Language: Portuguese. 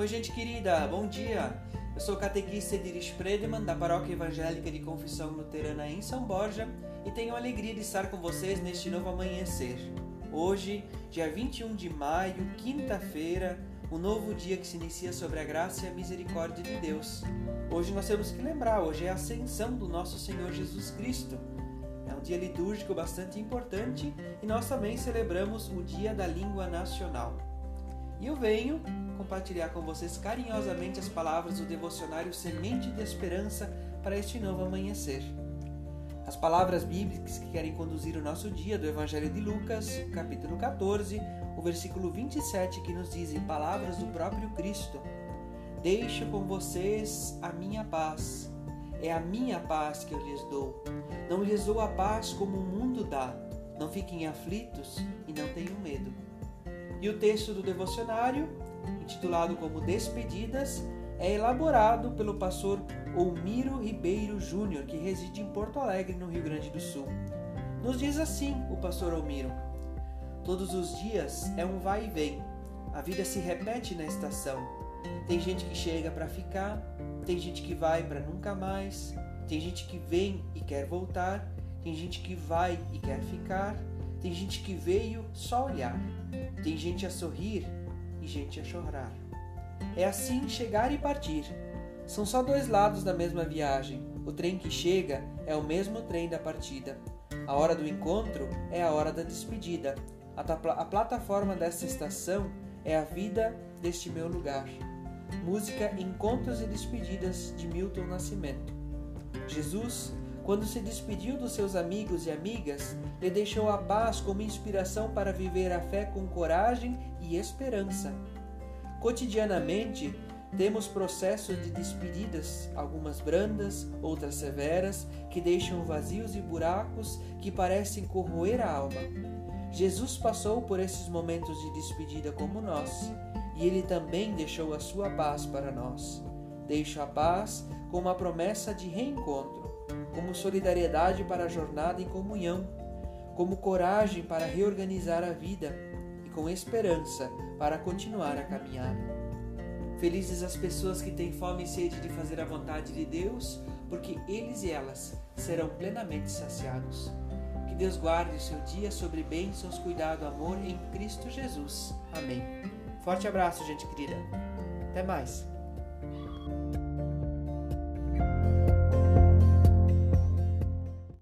Oi, gente querida, bom dia! Eu sou catequista Ediris Predeman, da Paróquia Evangélica de Confissão Luterana em São Borja, e tenho a alegria de estar com vocês neste novo amanhecer. Hoje, dia 21 de maio, quinta-feira, um novo dia que se inicia sobre a graça e a misericórdia de Deus. Hoje nós temos que lembrar, hoje é a ascensão do nosso Senhor Jesus Cristo. É um dia litúrgico bastante importante e nós também celebramos o Dia da Língua Nacional. E eu venho compartilhar com vocês carinhosamente as palavras do devocionário Semente de Esperança para este novo amanhecer. As palavras bíblicas que querem conduzir o nosso dia do Evangelho de Lucas, capítulo 14, o versículo 27, que nos diz em palavras do próprio Cristo: Deixo com vocês a minha paz. É a minha paz que eu lhes dou. Não lhes dou a paz como o mundo dá. Não fiquem aflitos e não tenham medo. E o texto do devocionário intitulado como Despedidas, é elaborado pelo pastor Olmiro Ribeiro Júnior, que reside em Porto Alegre, no Rio Grande do Sul. Nos diz assim o pastor Olmiro: Todos os dias é um vai e vem. A vida se repete na estação. Tem gente que chega para ficar, tem gente que vai para nunca mais, tem gente que vem e quer voltar, tem gente que vai e quer ficar, tem gente que veio só olhar, tem gente a sorrir e gente a chorar. É assim chegar e partir. São só dois lados da mesma viagem. O trem que chega é o mesmo trem da partida. A hora do encontro é a hora da despedida. A, a plataforma desta estação é a vida deste meu lugar. Música Encontros e Despedidas de Milton Nascimento. Jesus, quando se despediu dos seus amigos e amigas, lhe deixou a paz como inspiração para viver a fé com coragem e esperança. Cotidianamente, temos processos de despedidas, algumas brandas, outras severas, que deixam vazios e buracos que parecem corroer a alma. Jesus passou por esses momentos de despedida como nós, e ele também deixou a sua paz para nós. Deixa a paz como a promessa de reencontro, como solidariedade para a jornada em comunhão, como coragem para reorganizar a vida com esperança para continuar a caminhar. Felizes as pessoas que têm fome e sede de fazer a vontade de Deus, porque eles e elas serão plenamente saciados. Que Deus guarde o seu dia sobre bênçãos, cuidado, amor em Cristo Jesus. Amém. Forte abraço, gente querida. Até mais.